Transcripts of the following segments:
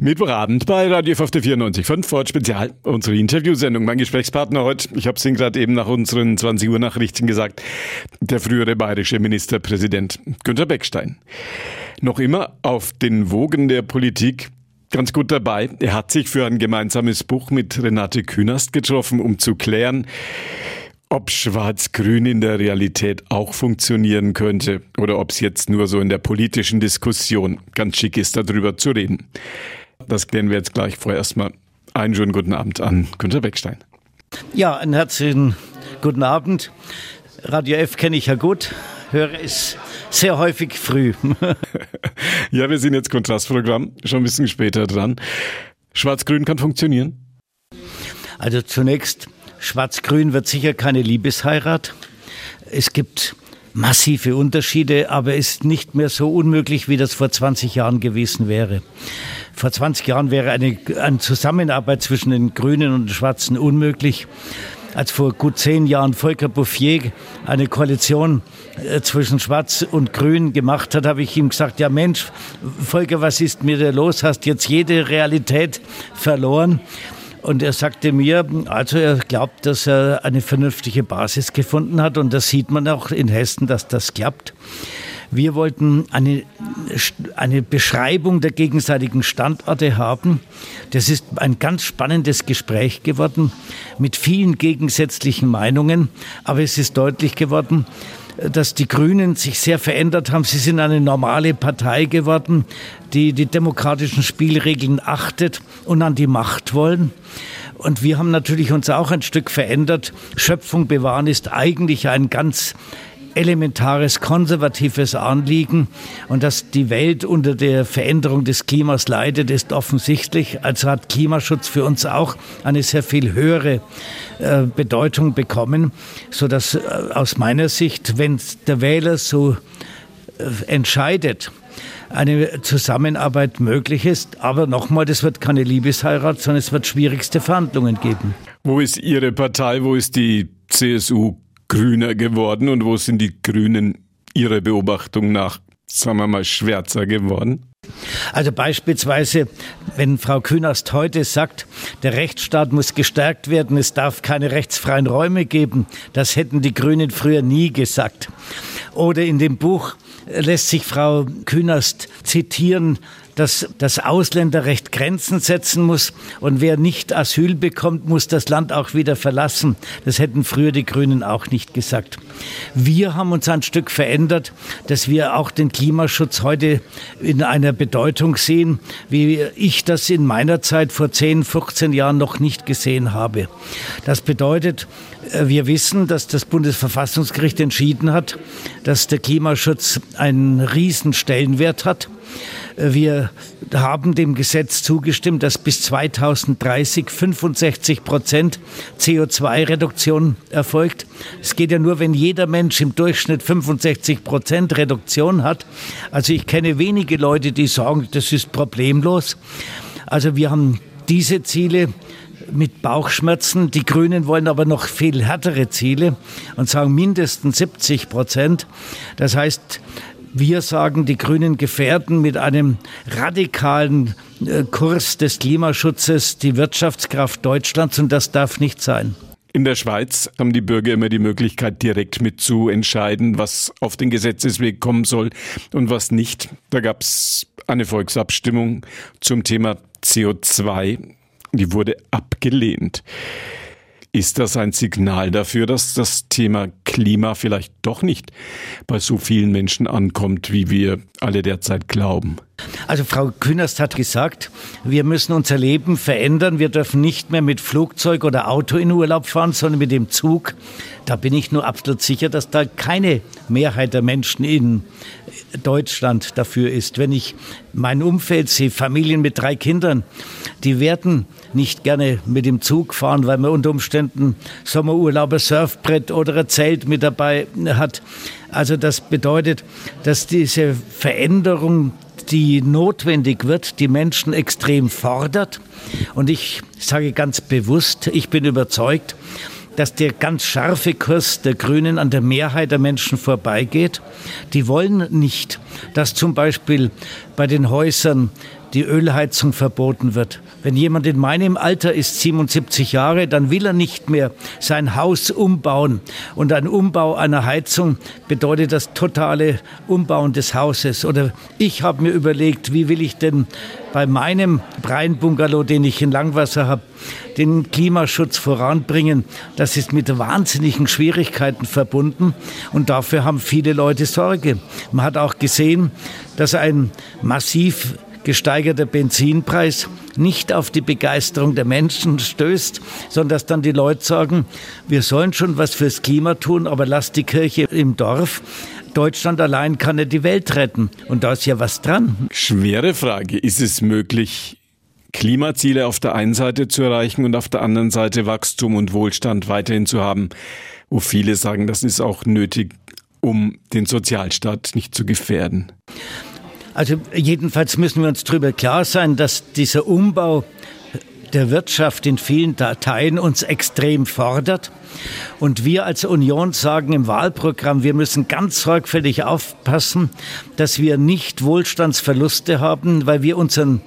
Mittwochabend bei Radio der 94.5 Ford Spezial, unsere Interviewsendung. Mein Gesprächspartner heute, ich habe es Ihnen gerade eben nach unseren 20 Uhr Nachrichten gesagt, der frühere bayerische Ministerpräsident Günter Beckstein. Noch immer auf den Wogen der Politik ganz gut dabei. Er hat sich für ein gemeinsames Buch mit Renate Künast getroffen, um zu klären, ob Schwarz-Grün in der Realität auch funktionieren könnte oder ob es jetzt nur so in der politischen Diskussion ganz schick ist, darüber zu reden. Das klären wir jetzt gleich. Vorher erstmal einen schönen guten Abend an Günter Beckstein. Ja, einen herzlichen guten Abend. Radio F kenne ich ja gut, höre es sehr häufig früh. ja, wir sind jetzt Kontrastprogramm, schon ein bisschen später dran. Schwarz-Grün kann funktionieren? Also zunächst, Schwarz-Grün wird sicher keine Liebesheirat. Es gibt massive Unterschiede, aber ist nicht mehr so unmöglich, wie das vor 20 Jahren gewesen wäre. Vor 20 Jahren wäre eine, eine Zusammenarbeit zwischen den Grünen und den Schwarzen unmöglich. Als vor gut zehn Jahren Volker Bouffier eine Koalition äh, zwischen Schwarz und Grün gemacht hat, habe ich ihm gesagt, ja Mensch, Volker, was ist mir da los? Hast jetzt jede Realität verloren? Und er sagte mir, also er glaubt, dass er eine vernünftige Basis gefunden hat. Und das sieht man auch in Hessen, dass das klappt. Wir wollten eine, eine Beschreibung der gegenseitigen Standorte haben. Das ist ein ganz spannendes Gespräch geworden mit vielen gegensätzlichen Meinungen. Aber es ist deutlich geworden, dass die Grünen sich sehr verändert haben. Sie sind eine normale Partei geworden, die die demokratischen Spielregeln achtet und an die Macht wollen. Und wir haben natürlich uns auch ein Stück verändert. Schöpfung bewahren ist eigentlich ein ganz elementares konservatives Anliegen und dass die Welt unter der Veränderung des Klimas leidet, ist offensichtlich. Also hat Klimaschutz für uns auch eine sehr viel höhere äh, Bedeutung bekommen, so dass äh, aus meiner Sicht, wenn der Wähler so äh, entscheidet, eine Zusammenarbeit möglich ist. Aber nochmal, das wird keine Liebesheirat, sondern es wird schwierigste Verhandlungen geben. Wo ist Ihre Partei? Wo ist die CSU grüner geworden und wo sind die Grünen Ihrer Beobachtung nach, sagen wir mal, schwärzer geworden? Also beispielsweise, wenn Frau Künast heute sagt, der Rechtsstaat muss gestärkt werden, es darf keine rechtsfreien Räume geben, das hätten die Grünen früher nie gesagt. Oder in dem Buch lässt sich Frau Künast zitieren, dass das Ausländerrecht Grenzen setzen muss und wer nicht Asyl bekommt, muss das Land auch wieder verlassen. Das hätten früher die Grünen auch nicht gesagt. Wir haben uns ein Stück verändert, dass wir auch den Klimaschutz heute in einer Bedeutung sehen, wie ich das in meiner Zeit vor 10, 15 Jahren noch nicht gesehen habe. Das bedeutet, äh, wir wissen, dass das Bundesverfassungsgericht entschieden hat, dass der Klimaschutz einen riesen Stellenwert hat. Wir haben dem Gesetz zugestimmt, dass bis 2030 65 Prozent CO2-Reduktion erfolgt. Es geht ja nur, wenn jeder Mensch im Durchschnitt 65 Prozent Reduktion hat. Also ich kenne wenige Leute, die sagen, das ist problemlos. Also wir haben diese Ziele mit Bauchschmerzen. Die Grünen wollen aber noch viel härtere Ziele und sagen mindestens 70 Prozent. Das heißt, wir sagen, die Grünen gefährden mit einem radikalen äh, Kurs des Klimaschutzes die Wirtschaftskraft Deutschlands und das darf nicht sein. In der Schweiz haben die Bürger immer die Möglichkeit, direkt mitzuentscheiden, was auf den Gesetzesweg kommen soll und was nicht. Da gab es eine Volksabstimmung zum Thema CO2. Die wurde abgelehnt. Ist das ein Signal dafür, dass das Thema Klima vielleicht doch nicht bei so vielen Menschen ankommt, wie wir alle derzeit glauben? Also Frau Künast hat gesagt, wir müssen unser Leben verändern. Wir dürfen nicht mehr mit Flugzeug oder Auto in Urlaub fahren, sondern mit dem Zug. Da bin ich nur absolut sicher, dass da keine Mehrheit der Menschen in Deutschland dafür ist. Wenn ich mein Umfeld sehe, Familien mit drei Kindern, die werden nicht gerne mit dem Zug fahren, weil man unter Umständen Sommerurlaub, ein Surfbrett oder ein Zelt mit dabei hat. Also das bedeutet, dass diese Veränderung die notwendig wird, die Menschen extrem fordert. Und ich sage ganz bewusst, ich bin überzeugt, dass der ganz scharfe Kurs der Grünen an der Mehrheit der Menschen vorbeigeht. Die wollen nicht, dass zum Beispiel bei den Häusern die Ölheizung verboten wird. Wenn jemand in meinem Alter ist, 77 Jahre, dann will er nicht mehr sein Haus umbauen. Und ein Umbau einer Heizung bedeutet das totale Umbauen des Hauses. Oder ich habe mir überlegt, wie will ich denn bei meinem Breinbungalow, den ich in Langwasser habe, den Klimaschutz voranbringen. Das ist mit wahnsinnigen Schwierigkeiten verbunden und dafür haben viele Leute Sorge. Man hat auch gesehen, dass ein massiv gesteigerter Benzinpreis nicht auf die Begeisterung der Menschen stößt, sondern dass dann die Leute sagen, wir sollen schon was fürs Klima tun, aber lasst die Kirche im Dorf. Deutschland allein kann nicht die Welt retten. Und da ist ja was dran. Schwere Frage. Ist es möglich, Klimaziele auf der einen Seite zu erreichen und auf der anderen Seite Wachstum und Wohlstand weiterhin zu haben, wo viele sagen, das ist auch nötig, um den Sozialstaat nicht zu gefährden? Also jedenfalls müssen wir uns darüber klar sein, dass dieser Umbau der Wirtschaft in vielen Dateien uns extrem fordert. Und wir als Union sagen im Wahlprogramm, wir müssen ganz sorgfältig aufpassen, dass wir nicht Wohlstandsverluste haben, weil wir unseren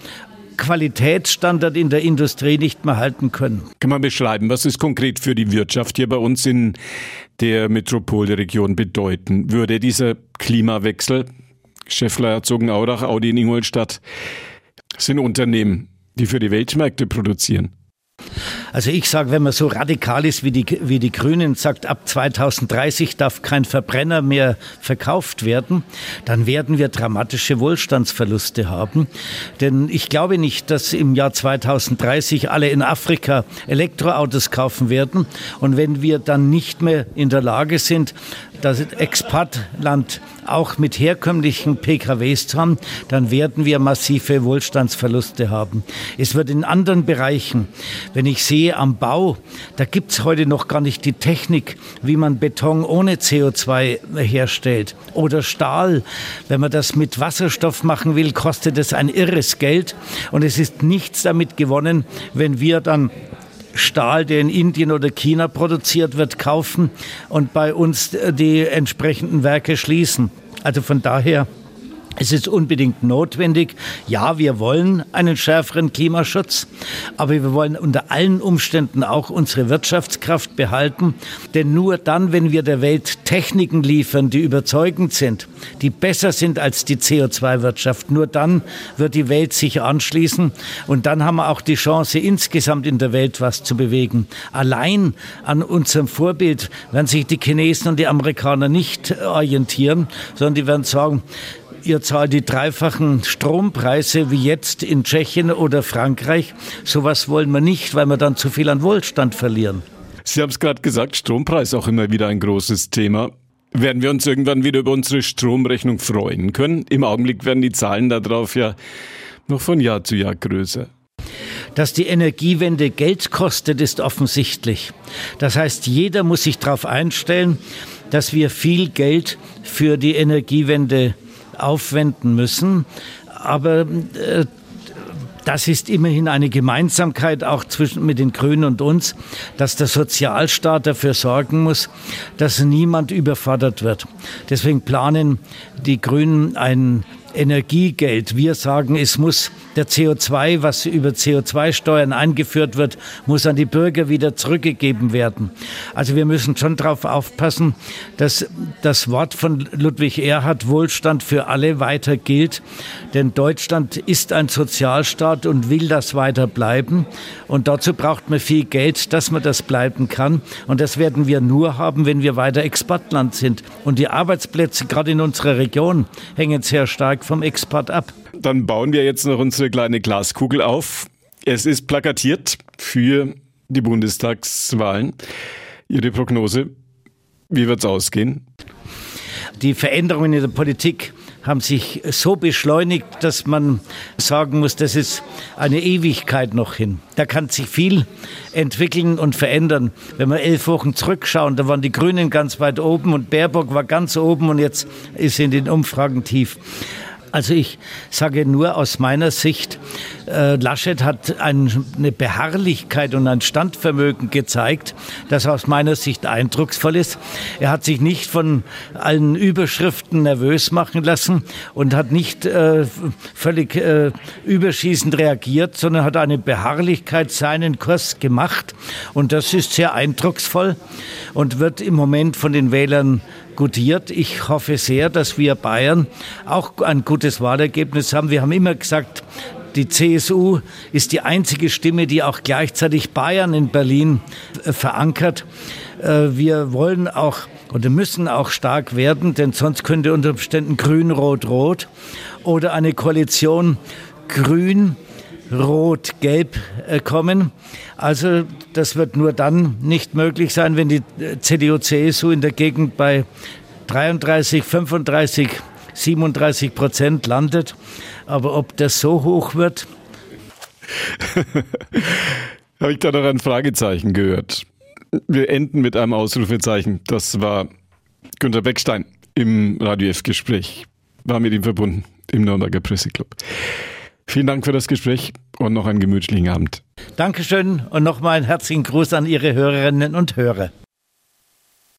Qualitätsstandard in der Industrie nicht mehr halten können. Kann man beschreiben, was es konkret für die Wirtschaft hier bei uns in der Metropolregion bedeuten würde, dieser Klimawechsel Scheffler, Herzogenaurach, Audi in Ingolstadt sind Unternehmen, die für die Weltmärkte produzieren. Also ich sage, wenn man so radikal ist wie die, wie die Grünen, sagt, ab 2030 darf kein Verbrenner mehr verkauft werden, dann werden wir dramatische Wohlstandsverluste haben. Denn ich glaube nicht, dass im Jahr 2030 alle in Afrika Elektroautos kaufen werden. Und wenn wir dann nicht mehr in der Lage sind, das Exportland auch mit herkömmlichen PKWs zu haben, dann werden wir massive Wohlstandsverluste haben. Es wird in anderen Bereichen, wenn ich sehe am Bau, da gibt es heute noch gar nicht die Technik, wie man Beton ohne CO2 herstellt. Oder Stahl, wenn man das mit Wasserstoff machen will, kostet es ein irres Geld. Und es ist nichts damit gewonnen, wenn wir dann Stahl, der in Indien oder China produziert wird, kaufen und bei uns die entsprechenden Werke schließen. Also von daher es ist unbedingt notwendig. Ja, wir wollen einen schärferen Klimaschutz, aber wir wollen unter allen Umständen auch unsere Wirtschaftskraft behalten. Denn nur dann, wenn wir der Welt Techniken liefern, die überzeugend sind, die besser sind als die CO2-Wirtschaft, nur dann wird die Welt sich anschließen. Und dann haben wir auch die Chance, insgesamt in der Welt was zu bewegen. Allein an unserem Vorbild werden sich die Chinesen und die Amerikaner nicht orientieren, sondern die werden sagen, ihr zahlt die dreifachen Strompreise wie jetzt in Tschechien oder Frankreich. Sowas wollen wir nicht, weil wir dann zu viel an Wohlstand verlieren. Sie haben es gerade gesagt, Strompreis auch immer wieder ein großes Thema. Werden wir uns irgendwann wieder über unsere Stromrechnung freuen können? Im Augenblick werden die Zahlen darauf ja noch von Jahr zu Jahr größer. Dass die Energiewende Geld kostet, ist offensichtlich. Das heißt, jeder muss sich darauf einstellen, dass wir viel Geld für die Energiewende aufwenden müssen. Aber äh, das ist immerhin eine Gemeinsamkeit auch zwischen mit den Grünen und uns, dass der Sozialstaat dafür sorgen muss, dass niemand überfordert wird. Deswegen planen die Grünen ein Energiegeld. Wir sagen, es muss der CO2, was über CO2-Steuern eingeführt wird, muss an die Bürger wieder zurückgegeben werden. Also wir müssen schon darauf aufpassen, dass das Wort von Ludwig Erhard Wohlstand für alle weiter gilt. Denn Deutschland ist ein Sozialstaat und will das weiter bleiben. Und dazu braucht man viel Geld, dass man das bleiben kann. Und das werden wir nur haben, wenn wir weiter Exportland sind. Und die Arbeitsplätze, gerade in unserer Region, hängen sehr stark vom Export ab. Dann bauen wir jetzt noch unsere kleine Glaskugel auf. Es ist plakatiert für die Bundestagswahlen. Ihre Prognose, wie wird es ausgehen? Die Veränderungen in der Politik haben sich so beschleunigt, dass man sagen muss, das ist eine Ewigkeit noch hin. Da kann sich viel entwickeln und verändern. Wenn wir elf Wochen zurückschauen, da waren die Grünen ganz weit oben und Baerbock war ganz oben und jetzt ist sie in den Umfragen tief. Also ich sage nur aus meiner Sicht, Äh, Laschet hat ein, eine Beharrlichkeit und ein Standvermögen gezeigt, das aus meiner Sicht eindrucksvoll ist. Er hat sich nicht von allen Überschriften nervös machen lassen und hat nicht äh, völlig äh, überschießend reagiert, sondern hat eine Beharrlichkeit seinen Kurs gemacht. Und das ist sehr eindrucksvoll und wird im Moment von den Wählern gutiert. Ich hoffe sehr, dass wir Bayern auch ein gutes Wahlergebnis haben. Wir haben immer gesagt, die CSU ist die einzige Stimme, die auch gleichzeitig Bayern in Berlin äh, verankert. Äh, wir wollen auch oder müssen auch stark werden, denn sonst könnte unter Umständen Grün, Rot, Rot oder eine Koalition Grün, Rot, Gelb äh, kommen. Also das wird nur dann nicht möglich sein, wenn die CDU, CSU in der Gegend bei 33, 35, 37 Prozent landet. Aber ob das so hoch wird? Habe ich da noch ein Fragezeichen gehört? Wir enden mit einem Ausrufezeichen. Das war Günter Beckstein im Radio F-Gespräch. War mit ihm verbunden im Nürnberger Presseclub. Vielen Dank für das Gespräch und noch einen gemütlichen Abend. Dankeschön und nochmal einen herzlichen Gruß an Ihre Hörerinnen und Hörer.